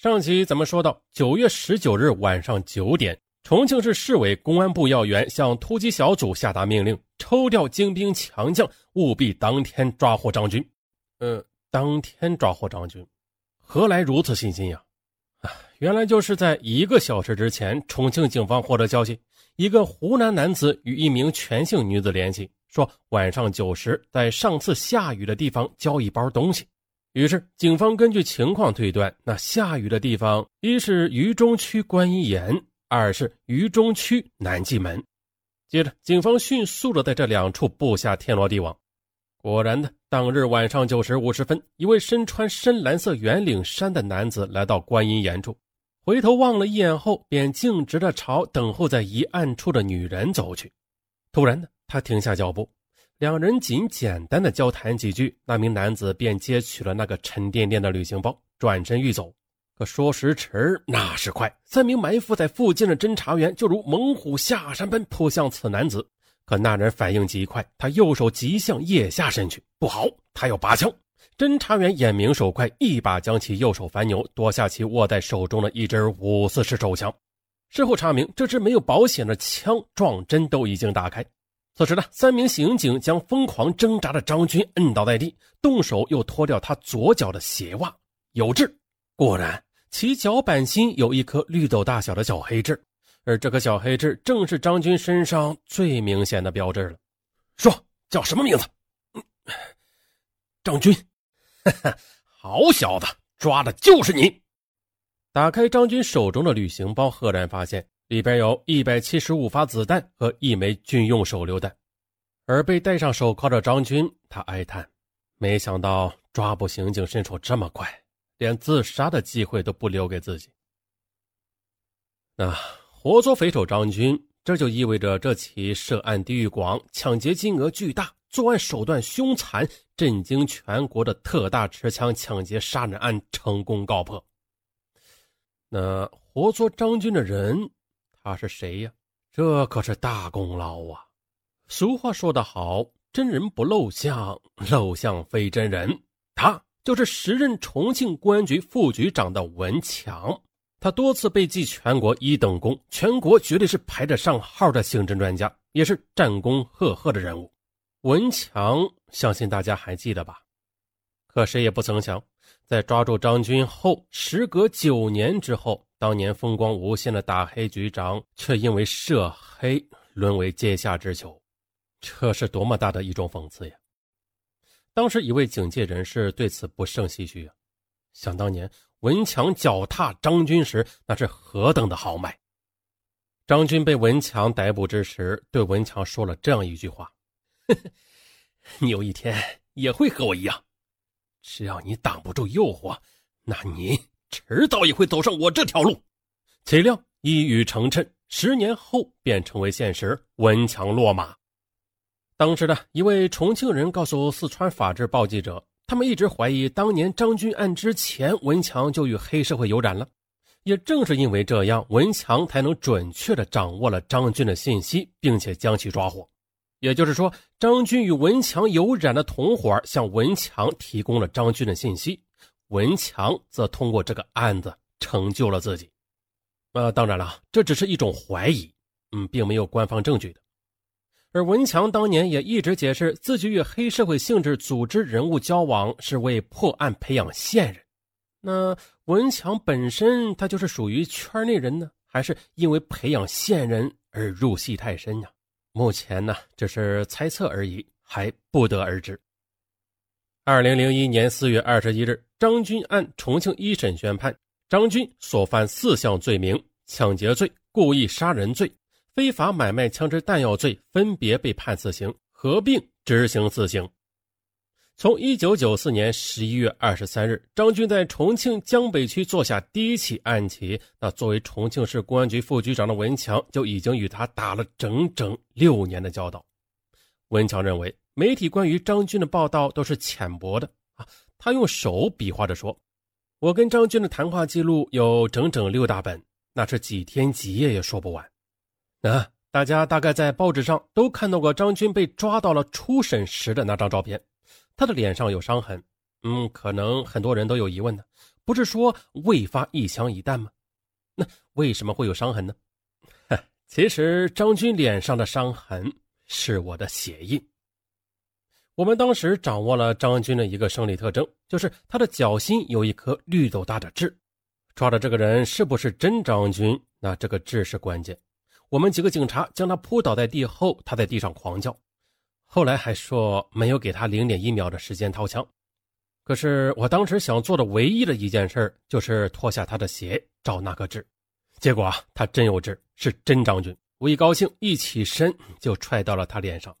上集咱们说到，九月十九日晚上九点，重庆市市委公安部要员向突击小组下达命令，抽调精兵强将，务必当天抓获张军。呃，当天抓获张军，何来如此信心呀？啊，原来就是在一个小时之前，重庆警方获得消息，一个湖南男子与一名全姓女子联系，说晚上九时在上次下雨的地方交一包东西。于是，警方根据情况推断，那下雨的地方一是渝中区观音岩，二是渝中区南纪门。接着，警方迅速的在这两处布下天罗地网。果然的，当日晚上九时五十分，一位身穿深蓝色圆领衫的男子来到观音岩处，回头望了一眼后，便径直的朝等候在一暗处的女人走去。突然的，他停下脚步。两人仅简单的交谈几句，那名男子便接取了那个沉甸甸的旅行包，转身欲走。可说时迟，那时快，三名埋伏在附近的侦查员就如猛虎下山般扑向此男子。可那人反应极快，他右手急向腋下伸去，不好，他要拔枪。侦查员眼明手快，一把将其右手反扭，夺下其握在手中的一支五四式手枪。事后查明，这支没有保险的枪撞针都已经打开。此时呢，三名刑警将疯狂挣扎的张军摁倒在地，动手又脱掉他左脚的鞋袜。有痣，果然其脚板心有一颗绿豆大小的小黑痣，而这颗小黑痣正是张军身上最明显的标志了。说叫什么名字？张军。好小子，抓的就是你！打开张军手中的旅行包，赫然发现。里边有一百七十五发子弹和一枚军用手榴弹，而被戴上手铐的张军，他哀叹：没想到抓捕刑警身手这么快，连自杀的机会都不留给自己。那活捉匪首张军，这就意味着这起涉案地域广、抢劫金额巨大、作案手段凶残、震惊全国的特大持枪抢劫杀人案成功告破。那活捉张军的人。他是谁呀？这可是大功劳啊！俗话说得好，真人不露相，露相非真人。他就是时任重庆公安局副局长的文强，他多次被记全国一等功，全国绝对是排得上号的刑侦专家，也是战功赫赫的人物。文强，相信大家还记得吧？可谁也不曾想，在抓住张军后，时隔九年之后。当年风光无限的大黑局长，却因为涉黑沦为阶下之囚，这是多么大的一种讽刺呀！当时一位警界人士对此不胜唏嘘啊。想当年文强脚踏张军时，那是何等的豪迈！张军被文强逮捕之时，对文强说了这样一句话：“你有一天也会和我一样，只要你挡不住诱惑，那你……”迟早也会走上我这条路，岂料一语成谶，十年后便成为现实。文强落马。当时的一位重庆人告诉四川法制报记者，他们一直怀疑当年张军案之前，文强就与黑社会有染了。也正是因为这样，文强才能准确地掌握了张军的信息，并且将其抓获。也就是说，张军与文强有染的同伙向文强提供了张军的信息。文强则通过这个案子成就了自己，呃，当然了，这只是一种怀疑，嗯，并没有官方证据的。而文强当年也一直解释自己与黑社会性质组织人物交往是为破案培养线人。那文强本身他就是属于圈内人呢，还是因为培养线人而入戏太深呢？目前呢，只是猜测而已，还不得而知。二零零一年四月二十一日，张军案重庆一审宣判，张军所犯四项罪名：抢劫罪、故意杀人罪、非法买卖枪支弹药罪，分别被判死刑，合并执行死刑。从一九九四年十一月二十三日，张军在重庆江北区做下第一起案起，那作为重庆市公安局副局长的文强就已经与他打了整整六年的交道。文强认为。媒体关于张军的报道都是浅薄的啊！他用手比划着说：“我跟张军的谈话记录有整整六大本，那是几天几夜也说不完。”啊，大家大概在报纸上都看到过张军被抓到了初审时的那张照片，他的脸上有伤痕。嗯，可能很多人都有疑问呢，不是说未发一枪一弹吗？那为什么会有伤痕呢？其实张军脸上的伤痕是我的血印。我们当时掌握了张军的一个生理特征，就是他的脚心有一颗绿豆大的痣。抓的这个人是不是真张军？那这个痣是关键。我们几个警察将他扑倒在地后，他在地上狂叫，后来还说没有给他零点一秒的时间掏枪。可是我当时想做的唯一的一件事就是脱下他的鞋找那个痣，结果啊，他真有痣，是真张军。我一高兴，一起身就踹到了他脸上。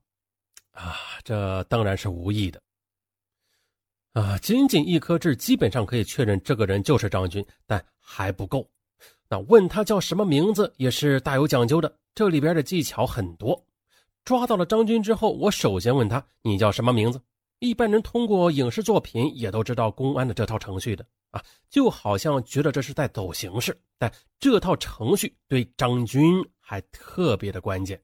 啊，这当然是无意的。啊，仅仅一颗痣，基本上可以确认这个人就是张军，但还不够。那问他叫什么名字也是大有讲究的，这里边的技巧很多。抓到了张军之后，我首先问他：“你叫什么名字？”一般人通过影视作品也都知道公安的这套程序的啊，就好像觉得这是在走形式，但这套程序对张军还特别的关键。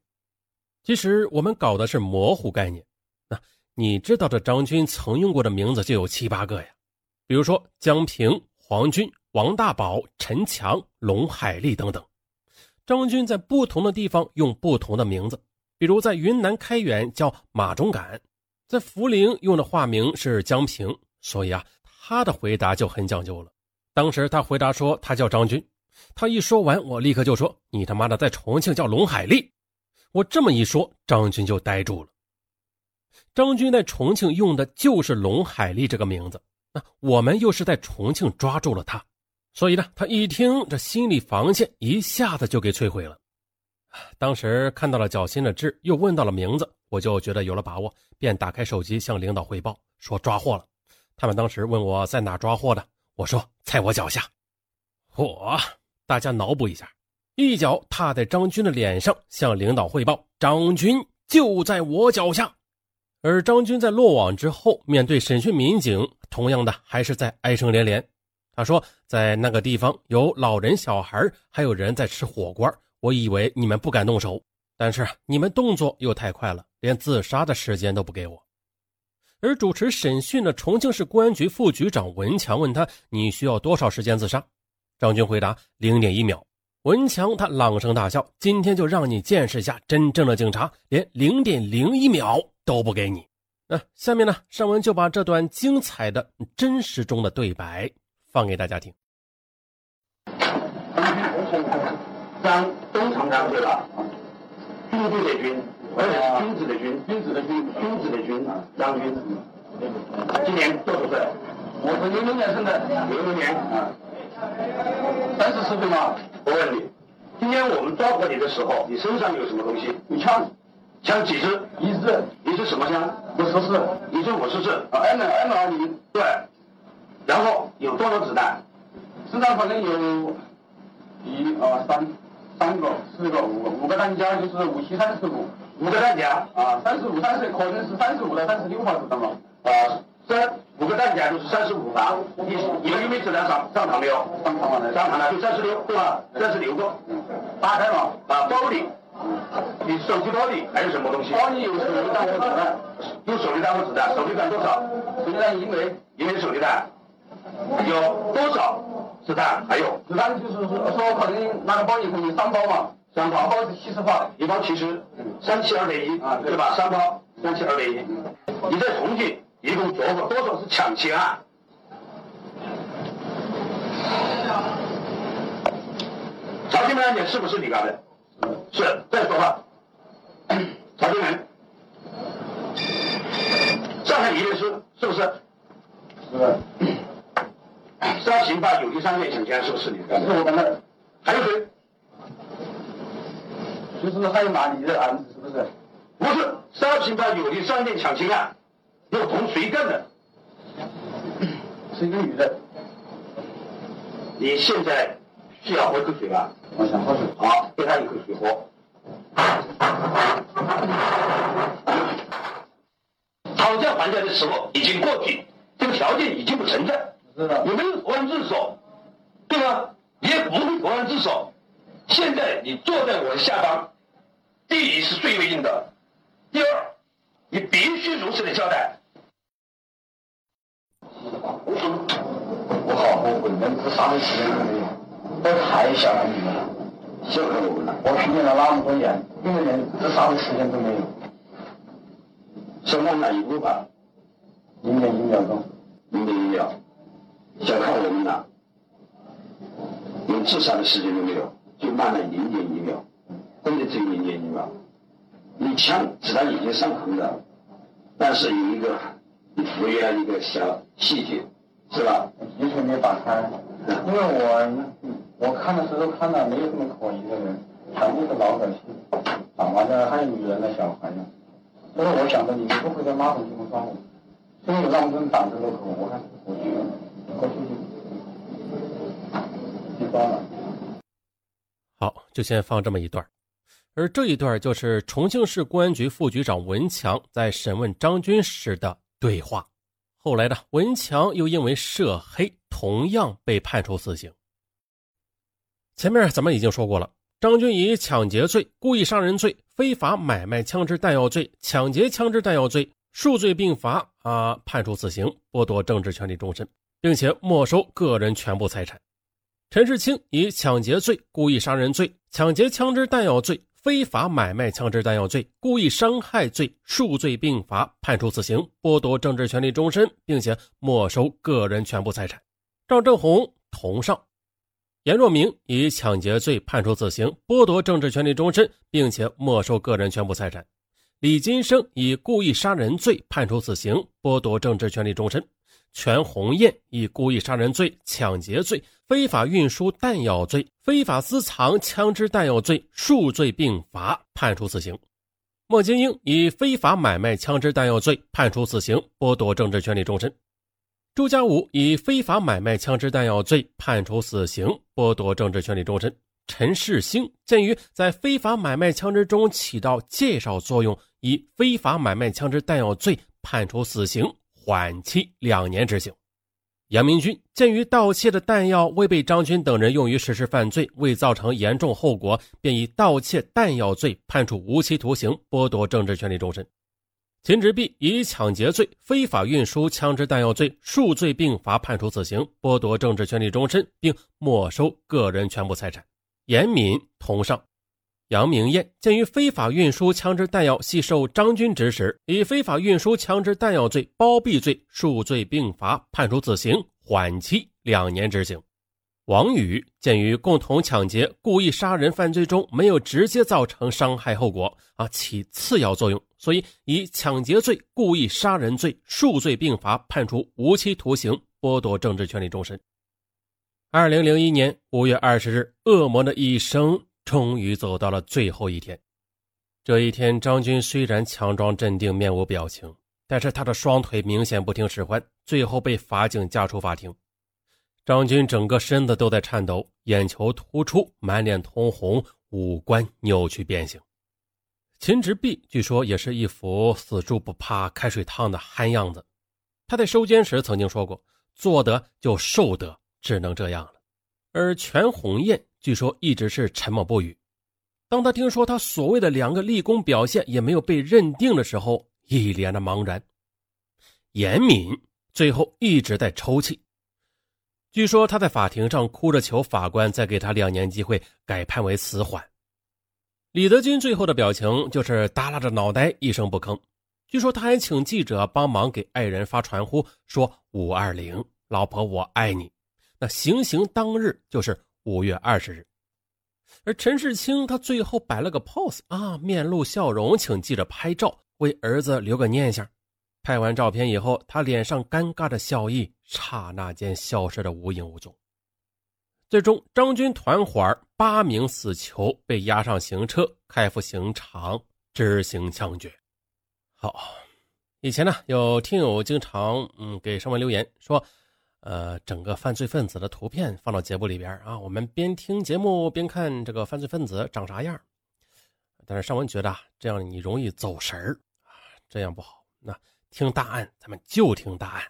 其实我们搞的是模糊概念，那你知道这张军曾用过的名字就有七八个呀，比如说江平、黄军、王大宝、陈强、龙海丽等等。张军在不同的地方用不同的名字，比如在云南开远叫马忠敢，在涪陵用的化名是江平，所以啊，他的回答就很讲究了。当时他回答说他叫张军，他一说完，我立刻就说你他妈的在重庆叫龙海丽。我这么一说，张军就呆住了。张军在重庆用的就是龙海丽这个名字，那我们又是在重庆抓住了他，所以呢，他一听这心理防线一下子就给摧毁了。当时看到了脚心的痣，又问到了名字，我就觉得有了把握，便打开手机向领导汇报说抓获了。他们当时问我在哪抓获的，我说在我脚下。嚯，大家脑补一下。一脚踏在张军的脸上，向领导汇报：“张军就在我脚下。”而张军在落网之后，面对审讯民警，同样的还是在哀声连连。他说：“在那个地方有老人、小孩，还有人在吃火锅。我以为你们不敢动手，但是你们动作又太快了，连自杀的时间都不给我。”而主持审讯的重庆市公安局副局长文强问他：“你需要多少时间自杀？”张军回答：“零点一秒。”文强他朗声大笑：“今天就让你见识一下真正的警察，连零点零一秒都不给你。”那下面呢，尚文就把这段精彩的真实中的对白放给大家听。张东厂长对了，军队的军，而且是君子的君，君子的君，君子的君，张军。今年多少岁？我是零六年生的，零六年啊。三十四岁吗？我问你，今天我们抓获你的时候，你身上有什么东西？你枪，枪几支？一支。你是什么枪？五十四。你是五十四啊？M M 二零。对。然后有多少子弹？身上反正有，一二三，三个、四个、五个，五个弹夹就是五七三十五。五个弹夹啊，三十五、三十，可能是三十五到三十六发子弹嘛。啊。三五个弹夹就是三十五发，你你们有没有质量上上膛没有？上膛了，上膛了，就三十六，对吧？三十六个，打开了啊，包里，你手机包里还有什么东西？包里有手榴弹和子弹，有手榴弹和子弹，手榴弹多少？手榴弹一枚，一枚手榴弹，有多少子弹？还有子弹就是说说可能那个包里可能三包嘛，三包，包是七十发，一包七十，三七二等一啊，对吧？三包，三七二等一，你在重庆。一共做过多少是抢劫案？曹金门案件是不是你干的？是。再说话。曹金门，上海一律师是不是？是。三刑法有利商店抢劫案是不是你干的？是我干的。还有谁？就是还有哪里的案子是不是？不是，三刑法有利商店抢劫案。要同谁干的？是一个女的。你现在需要喝口水吧？我想喝水。好，给他一口水喝。讨价还价的时候已经过去，这个条件已经不存在。是的。有没有投案自首？对吧？也不会投案自首。现在你坐在我的下方，第一是最为硬的，第二，你必须如实的交代。我好后悔，连自杀的时间都没有。我太小看你们了，小看我们了。我训练了那么多年，你们连自杀的时间都没有。先往那一步吧，零点一秒钟，零点一秒，小看我们了，连自杀的时间都没有，就慢了零点一秒，真的只有零点一秒。你枪子弹已经上膛了，但是有一个你忽略了一个小细节，是吧？完全没打开，因为我我看的时候看到没有什么可疑的人，全部是老百姓，长完了还有女人的小孩呢。所以我想着你们不会在马桶地方抓我，所以让我们胆子都可，我还是过去了，过去就去抓了。好，就先放这么一段。而这一段就是重庆市公安局副局长文强在审问张军时的对话。后来呢，文强又因为涉黑，同样被判处死刑。前面咱们已经说过了，张军以抢劫罪、故意杀人罪、非法买卖枪支弹药罪、抢劫枪支弹药罪数罪并罚啊，判处死刑，剥夺政治权利终身，并且没收个人全部财产。陈世清以抢劫罪、故意杀人罪、抢劫枪支弹药罪。非法买卖枪支弹药罪、故意伤害罪数罪并罚，判处死刑，剥夺政治权利终身，并且没收个人全部财产。赵正红同上。严若明以抢劫罪判处死刑，剥夺政治权利终身，并且没收个人全部财产。李金生以故意杀人罪判处死刑，剥夺政治权利终身。全红艳以故意杀人罪、抢劫罪。非法运输弹药罪、非法私藏枪支弹药罪数罪并罚，判处死刑。莫金英以非法买卖枪支弹药罪判处死刑，剥夺政治权利终身。朱家武以非法买卖枪支弹药罪判处死刑，剥夺政治权利终身。陈世兴鉴于在非法买卖枪支中起到介绍作用，以非法买卖枪支弹药罪判处死刑，缓期两年执行。杨明军鉴于盗窃的弹药未被张军等人用于实施犯罪，未造成严重后果，便以盗窃弹药罪判处无期徒刑，剥夺政治权利终身。秦直弼以抢劫罪、非法运输枪支弹药罪数罪并罚，判处死刑，剥夺政治权利终身，并没收个人全部财产。严敏同上。杨明艳鉴于非法运输枪支弹药系受张军指使，以非法运输枪支弹药罪、包庇罪数罪并罚，判处死刑，缓期两年执行。王宇鉴于共同抢劫、故意杀人犯罪中没有直接造成伤害后果啊，起次要作用，所以以抢劫罪、故意杀人罪数罪并罚，判处无期徒刑，剥夺政治权利终身。二零零一年五月二十日，恶魔的一生。终于走到了最后一天，这一天，张军虽然强装镇定，面无表情，但是他的双腿明显不听使唤，最后被法警架出法庭。张军整个身子都在颤抖，眼球突出，满脸通红，五官扭曲变形。秦直弼据说也是一副死猪不怕开水烫的憨样子。他在收监时曾经说过：“做得就受得，只能这样了。”而全红艳。据说一直是沉默不语。当他听说他所谓的两个立功表现也没有被认定的时候，一脸的茫然。严敏最后一直在抽泣。据说他在法庭上哭着求法官再给他两年机会，改判为死缓。李德军最后的表情就是耷拉着脑袋一声不吭。据说他还请记者帮忙给爱人发传呼，说五二零，老婆我爱你。那行刑当日就是。五月二十日，而陈世清他最后摆了个 pose 啊，面露笑容，请记者拍照，为儿子留个念想。拍完照片以后，他脸上尴尬的笑意刹那间消失的无影无踪。最终，张军团伙八名死囚被押上刑车，开赴刑场执行枪决。好，以前呢，有听友经常嗯给上文留言说。呃，整个犯罪分子的图片放到节目里边啊，我们边听节目边看这个犯罪分子长啥样。但是尚文觉得这样你容易走神儿啊，这样不好。那听大案咱们就听大案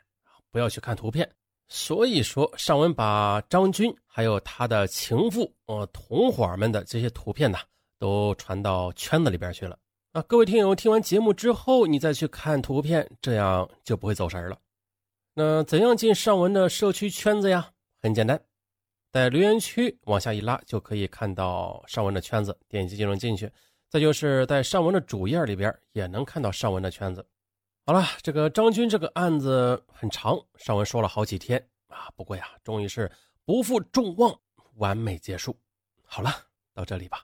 不要去看图片。所以说，尚文把张军还有他的情妇呃同伙们的这些图片呢，都传到圈子里边去了啊。各位听友听完节目之后，你再去看图片，这样就不会走神了。那怎样进尚文的社区圈子呀？很简单，在留言区往下一拉就可以看到上文的圈子，点击就能进去。再就是在上文的主页里边也能看到上文的圈子。好了，这个张军这个案子很长，上文说了好几天啊，不过呀，终于是不负众望，完美结束。好了，到这里吧。